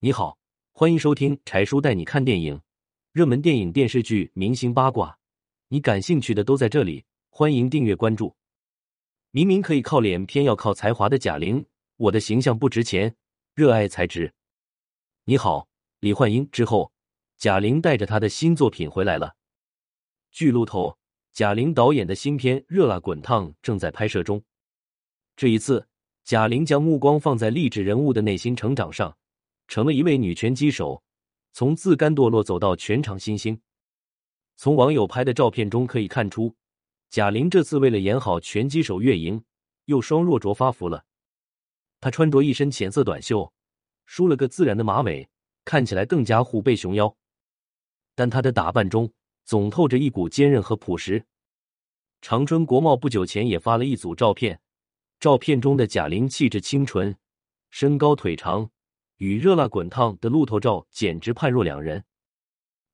你好，欢迎收听柴叔带你看电影，热门电影、电视剧、明星八卦，你感兴趣的都在这里。欢迎订阅关注。明明可以靠脸，偏要靠才华的贾玲，我的形象不值钱，热爱才值。你好，李焕英之后，贾玲带着她的新作品回来了。据路透，贾玲导演的新片《热辣滚烫》正在拍摄中。这一次，贾玲将目光放在励志人物的内心成长上，成了一位女拳击手，从自甘堕落走到全场新星。从网友拍的照片中可以看出，贾玲这次为了演好拳击手月莹，又双若着发福了。她穿着一身浅色短袖，梳了个自然的马尾，看起来更加虎背熊腰。但她的打扮中总透着一股坚韧和朴实。长春国贸不久前也发了一组照片，照片中的贾玲气质清纯，身高腿长，与热辣滚烫的路透照简直判若两人。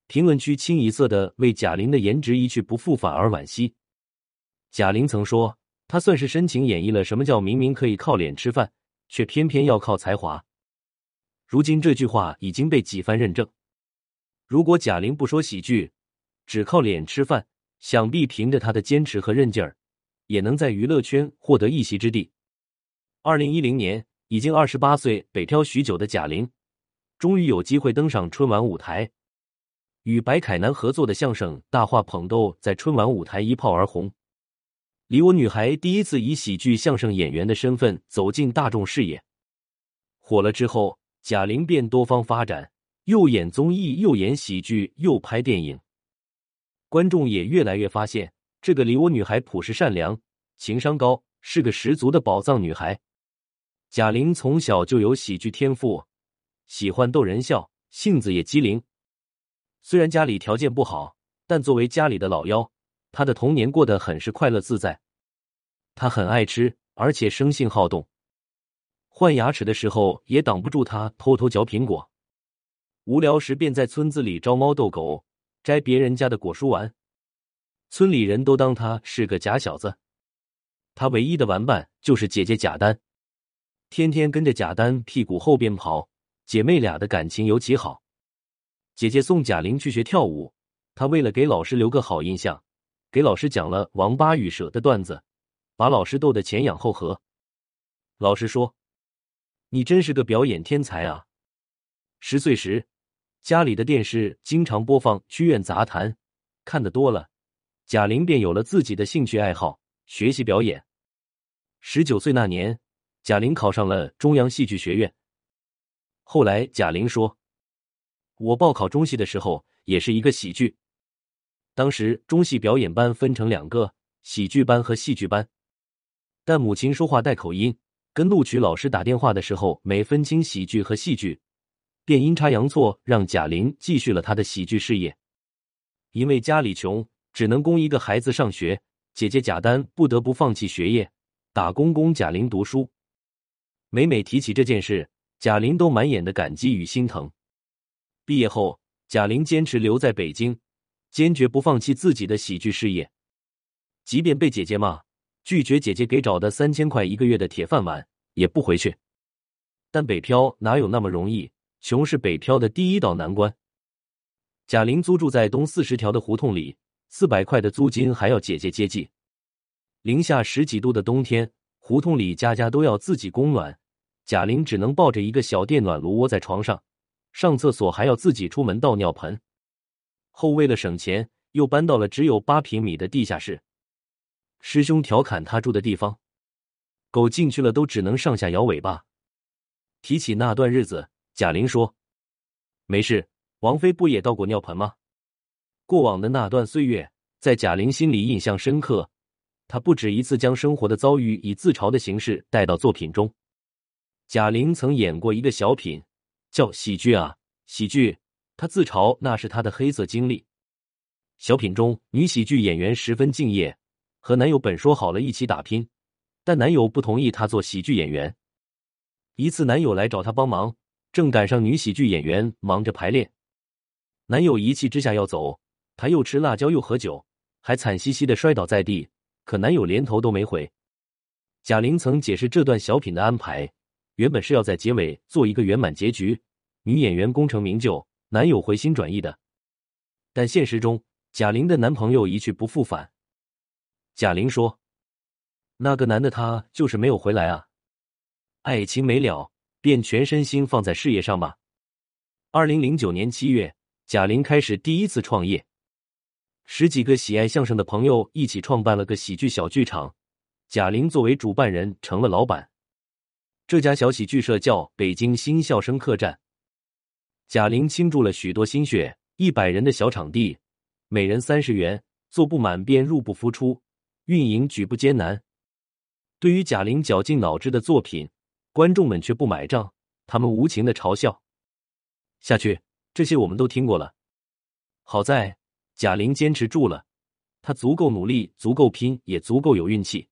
评论区清一色的为贾玲的颜值一去不复返而惋惜。贾玲曾说：“她算是深情演绎了什么叫明明可以靠脸吃饭，却偏偏要靠才华。”如今这句话已经被几番认证。如果贾玲不说喜剧，只靠脸吃饭，想必凭着她的坚持和韧劲儿，也能在娱乐圈获得一席之地。二零一零年，已经二十八岁、北漂许久的贾玲，终于有机会登上春晚舞台，与白凯南合作的相声《大话捧逗》在春晚舞台一炮而红。李我女孩第一次以喜剧相声演员的身份走进大众视野，火了之后，贾玲便多方发展，又演综艺，又演喜剧，又拍电影。观众也越来越发现，这个李我女孩朴实善良，情商高，是个十足的宝藏女孩。贾玲从小就有喜剧天赋，喜欢逗人笑，性子也机灵。虽然家里条件不好，但作为家里的老幺。他的童年过得很是快乐自在，他很爱吃，而且生性好动。换牙齿的时候也挡不住他偷偷嚼苹果，无聊时便在村子里招猫逗狗，摘别人家的果蔬玩。村里人都当他是个假小子，他唯一的玩伴就是姐姐贾丹，天天跟着贾丹屁股后边跑，姐妹俩的感情尤其好。姐姐送贾玲去学跳舞，她为了给老师留个好印象。给老师讲了王八与蛇的段子，把老师逗得前仰后合。老师说：“你真是个表演天才啊！”十岁时，家里的电视经常播放《曲苑杂谈》，看得多了，贾玲便有了自己的兴趣爱好，学习表演。十九岁那年，贾玲考上了中央戏剧学院。后来，贾玲说：“我报考中戏的时候，也是一个喜剧。”当时中戏表演班分成两个，喜剧班和戏剧班。但母亲说话带口音，跟录取老师打电话的时候没分清喜剧和戏剧，便阴差阳错让贾玲继续了她的喜剧事业。因为家里穷，只能供一个孩子上学，姐姐贾丹不得不放弃学业，打工供贾玲读书。每每提起这件事，贾玲都满眼的感激与心疼。毕业后，贾玲坚持留在北京。坚决不放弃自己的喜剧事业，即便被姐姐骂，拒绝姐姐给找的三千块一个月的铁饭碗，也不回去。但北漂哪有那么容易？穷是北漂的第一道难关。贾玲租住在东四十条的胡同里，四百块的租金还要姐姐接济。零下十几度的冬天，胡同里家家都要自己供暖，贾玲只能抱着一个小电暖炉窝在床上，上厕所还要自己出门倒尿盆。后为了省钱，又搬到了只有八平米的地下室。师兄调侃他住的地方，狗进去了都只能上下摇尾巴。提起那段日子，贾玲说：“没事，王菲不也倒过尿盆吗？”过往的那段岁月，在贾玲心里印象深刻。她不止一次将生活的遭遇以自嘲的形式带到作品中。贾玲曾演过一个小品，叫《喜剧啊喜剧》。她自嘲那是她的黑色经历。小品中，女喜剧演员十分敬业，和男友本说好了一起打拼，但男友不同意她做喜剧演员。一次，男友来找她帮忙，正赶上女喜剧演员忙着排练，男友一气之下要走，她又吃辣椒又喝酒，还惨兮兮的摔倒在地，可男友连头都没回。贾玲曾解释这段小品的安排，原本是要在结尾做一个圆满结局。女演员功成名就，男友回心转意的。但现实中，贾玲的男朋友一去不复返。贾玲说：“那个男的他就是没有回来啊，爱情没了，便全身心放在事业上吧。”二零零九年七月，贾玲开始第一次创业，十几个喜爱相声的朋友一起创办了个喜剧小剧场，贾玲作为主办人成了老板。这家小喜剧社叫北京新笑声客栈，贾玲倾注了许多心血。一百人的小场地，每人三十元，坐不满便入不敷出，运营举步艰难。对于贾玲绞尽脑汁的作品，观众们却不买账，他们无情的嘲笑。下去，这些我们都听过了。好在贾玲坚持住了，她足够努力，足够拼，也足够有运气。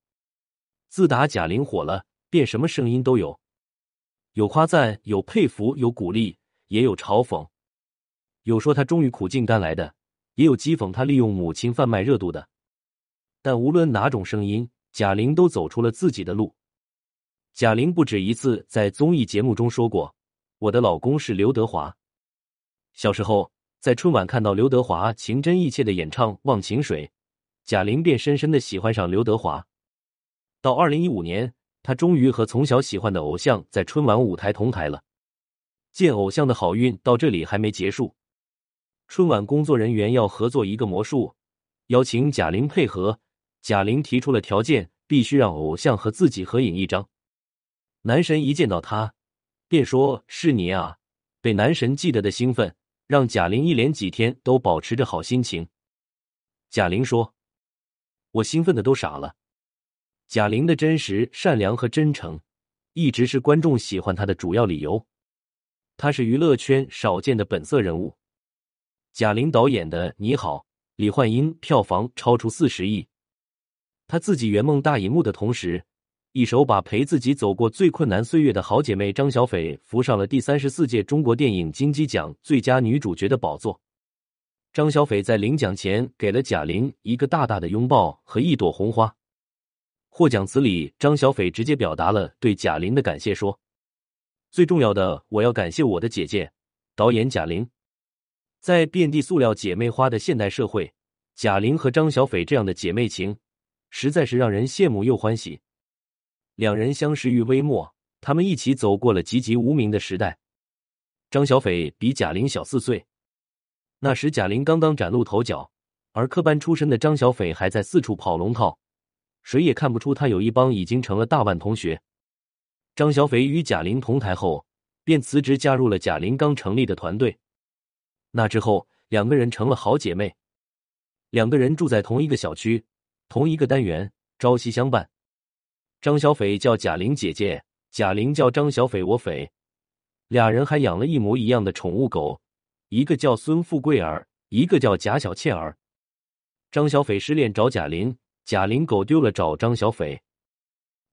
自打贾玲火了，便什么声音都有，有夸赞，有佩服，有鼓励，也有嘲讽。有说他终于苦尽甘来的，也有讥讽他利用母亲贩卖热度的。但无论哪种声音，贾玲都走出了自己的路。贾玲不止一次在综艺节目中说过：“我的老公是刘德华。”小时候在春晚看到刘德华情真意切的演唱《忘情水》，贾玲便深深的喜欢上刘德华。到二零一五年，他终于和从小喜欢的偶像在春晚舞台同台了。见偶像的好运到这里还没结束。春晚工作人员要合作一个魔术，邀请贾玲配合。贾玲提出了条件，必须让偶像和自己合影一张。男神一见到她，便说是你啊！被男神记得的兴奋，让贾玲一连几天都保持着好心情。贾玲说：“我兴奋的都傻了。”贾玲的真实、善良和真诚，一直是观众喜欢她的主要理由。她是娱乐圈少见的本色人物。贾玲导演的《你好，李焕英》票房超出四十亿，她自己圆梦大荧幕的同时，一手把陪自己走过最困难岁月的好姐妹张小斐扶上了第三十四届中国电影金鸡奖最佳女主角的宝座。张小斐在领奖前给了贾玲一个大大的拥抱和一朵红花。获奖词里，张小斐直接表达了对贾玲的感谢，说：“最重要的，我要感谢我的姐姐，导演贾玲。”在遍地塑料姐妹花的现代社会，贾玲和张小斐这样的姐妹情，实在是让人羡慕又欢喜。两人相识于微末，他们一起走过了籍籍无名的时代。张小斐比贾玲小四岁，那时贾玲刚刚崭露头角，而科班出身的张小斐还在四处跑龙套，谁也看不出他有一帮已经成了大腕同学。张小斐与贾玲同台后，便辞职加入了贾玲刚成立的团队。那之后，两个人成了好姐妹。两个人住在同一个小区，同一个单元，朝夕相伴。张小斐叫贾玲姐姐，贾玲叫张小斐我斐。俩人还养了一模一样的宠物狗，一个叫孙富贵儿，一个叫贾小倩儿。张小斐失恋找贾玲，贾玲狗丢了找张小斐。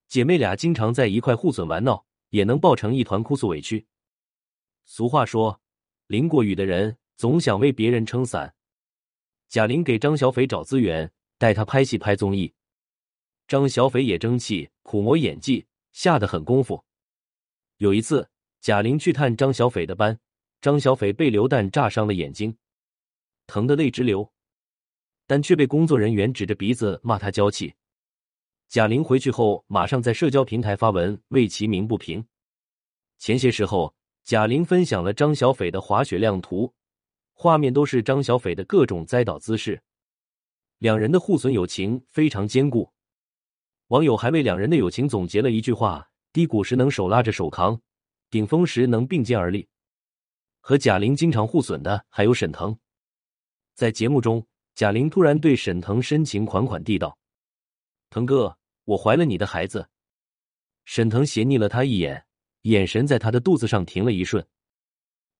姐妹俩经常在一块互损玩闹，也能抱成一团哭诉委屈。俗话说，淋过雨的人。总想为别人撑伞。贾玲给张小斐找资源，带他拍戏拍综艺。张小斐也争气，苦磨演技，下得狠功夫。有一次，贾玲去探张小斐的班，张小斐被流弹炸伤了眼睛，疼得泪直流，但却被工作人员指着鼻子骂他娇气。贾玲回去后，马上在社交平台发文为其鸣不平。前些时候，贾玲分享了张小斐的滑雪亮图。画面都是张小斐的各种栽倒姿势，两人的互损友情非常坚固。网友还为两人的友情总结了一句话：低谷时能手拉着手扛，顶峰时能并肩而立。和贾玲经常互损的还有沈腾。在节目中，贾玲突然对沈腾深情款款地道：“腾哥，我怀了你的孩子。”沈腾斜睨了他一眼，眼神在他的肚子上停了一瞬。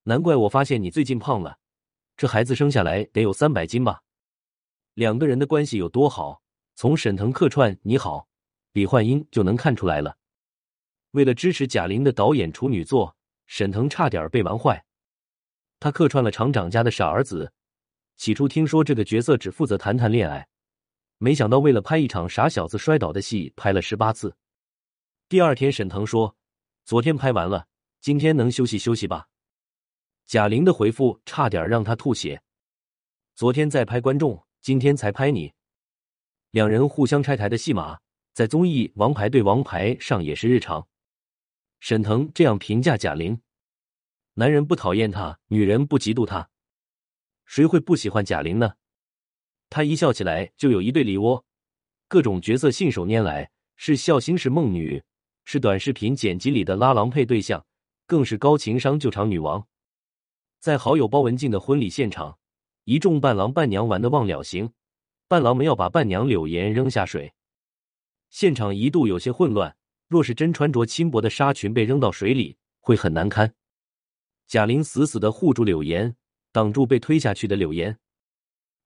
难怪我发现你最近胖了。这孩子生下来得有三百斤吧？两个人的关系有多好，从沈腾客串《你好，李焕英》就能看出来了。为了支持贾玲的导演处女作，沈腾差点被玩坏。他客串了厂长家的傻儿子，起初听说这个角色只负责谈谈恋爱，没想到为了拍一场傻小子摔倒的戏，拍了十八次。第二天，沈腾说：“昨天拍完了，今天能休息休息吧。”贾玲的回复差点让他吐血。昨天在拍观众，今天才拍你，两人互相拆台的戏码，在综艺《王牌对王牌》上也是日常。沈腾这样评价贾玲：男人不讨厌她，女人不嫉妒她，谁会不喜欢贾玲呢？她一笑起来就有一对梨窝，各种角色信手拈来，是笑星，是梦女，是短视频剪辑里的拉郎配对象，更是高情商救场女王。在好友包文婧的婚礼现场，一众伴郎伴娘玩的忘了形，伴郎们要把伴娘柳岩扔下水，现场一度有些混乱。若是真穿着轻薄的纱裙被扔到水里，会很难堪。贾玲死死的护住柳岩，挡住被推下去的柳岩，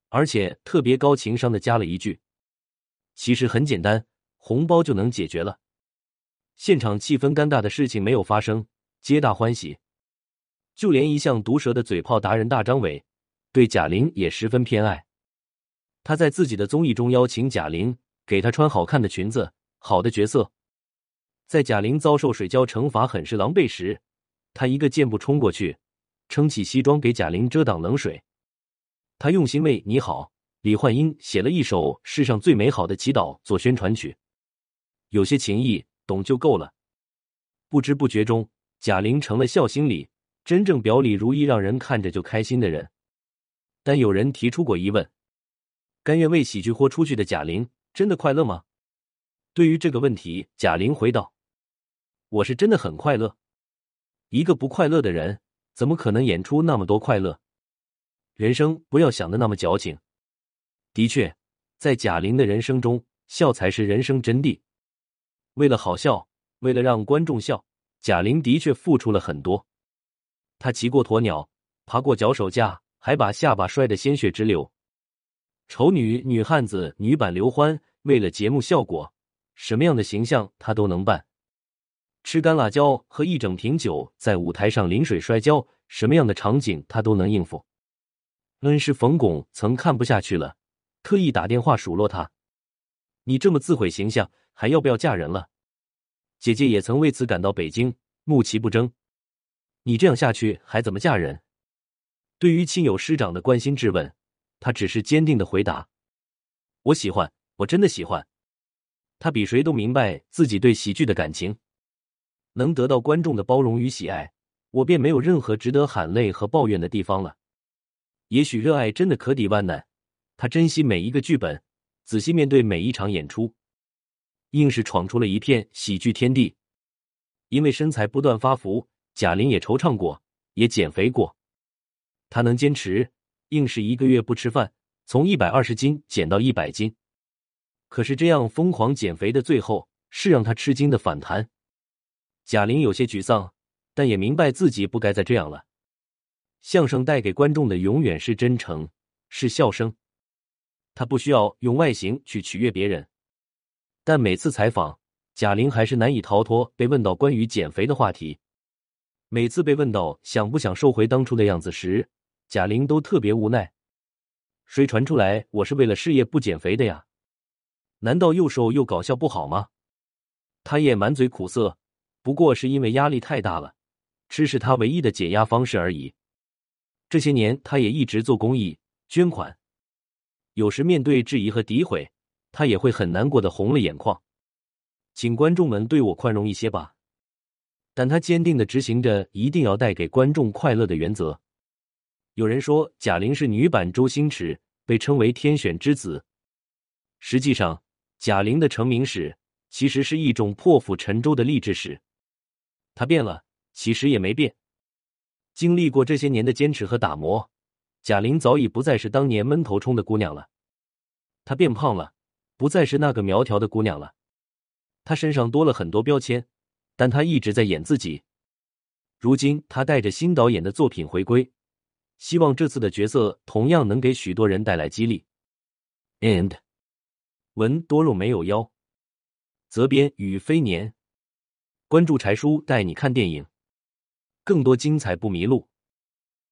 而且特别高情商的加了一句：“其实很简单，红包就能解决了。”现场气氛尴尬的事情没有发生，皆大欢喜。就连一向毒舌的嘴炮达人大张伟，对贾玲也十分偏爱。他在自己的综艺中邀请贾玲给他穿好看的裙子，好的角色。在贾玲遭受水浇惩罚很是狼狈时，他一个箭步冲过去，撑起西装给贾玲遮挡冷水。他用心为你好，李焕英写了一首《世上最美好的祈祷》做宣传曲，有些情谊懂就够了。不知不觉中，贾玲成了笑星里真正表里如一、让人看着就开心的人。但有人提出过疑问：甘愿为喜剧豁出去的贾玲，真的快乐吗？对于这个问题，贾玲回道。我是真的很快乐。一个不快乐的人，怎么可能演出那么多快乐？人生不要想的那么矫情。的确，在贾玲的人生中，笑才是人生真谛。为了好笑，为了让观众笑，贾玲的确付出了很多。她骑过鸵鸟，爬过脚手架，还把下巴摔得鲜血直流。丑女、女汉子、女版刘欢，为了节目效果，什么样的形象她都能扮。吃干辣椒和一整瓶酒，在舞台上淋水摔跤，什么样的场景他都能应付。恩师冯巩曾看不下去了，特意打电话数落他：“你这么自毁形象，还要不要嫁人了？”姐姐也曾为此赶到北京，怒其不争：“你这样下去还怎么嫁人？”对于亲友师长的关心质问，他只是坚定的回答：“我喜欢，我真的喜欢。”他比谁都明白自己对喜剧的感情。能得到观众的包容与喜爱，我便没有任何值得喊累和抱怨的地方了。也许热爱真的可抵万难。他珍惜每一个剧本，仔细面对每一场演出，硬是闯出了一片喜剧天地。因为身材不断发福，贾玲也惆怅过，也减肥过。她能坚持，硬是一个月不吃饭，从一百二十斤减到一百斤。可是这样疯狂减肥的最后，是让她吃惊的反弹。贾玲有些沮丧，但也明白自己不该再这样了。相声带给观众的永远是真诚，是笑声。他不需要用外形去取悦别人。但每次采访，贾玲还是难以逃脱被问到关于减肥的话题。每次被问到想不想收回当初的样子时，贾玲都特别无奈。谁传出来我是为了事业不减肥的呀？难道又瘦又搞笑不好吗？他也满嘴苦涩。不过是因为压力太大了，吃是他唯一的解压方式而已。这些年，他也一直做公益捐款，有时面对质疑和诋毁，他也会很难过的红了眼眶。请观众们对我宽容一些吧。但他坚定的执行着一定要带给观众快乐的原则。有人说贾玲是女版周星驰，被称为天选之子。实际上，贾玲的成名史其实是一种破釜沉舟的励志史。他变了，其实也没变。经历过这些年的坚持和打磨，贾玲早已不再是当年闷头冲的姑娘了。她变胖了，不再是那个苗条的姑娘了。她身上多了很多标签，但她一直在演自己。如今，她带着新导演的作品回归，希望这次的角色同样能给许多人带来激励。And 文多肉没有腰，责编与飞年。关注柴叔带你看电影，更多精彩不迷路。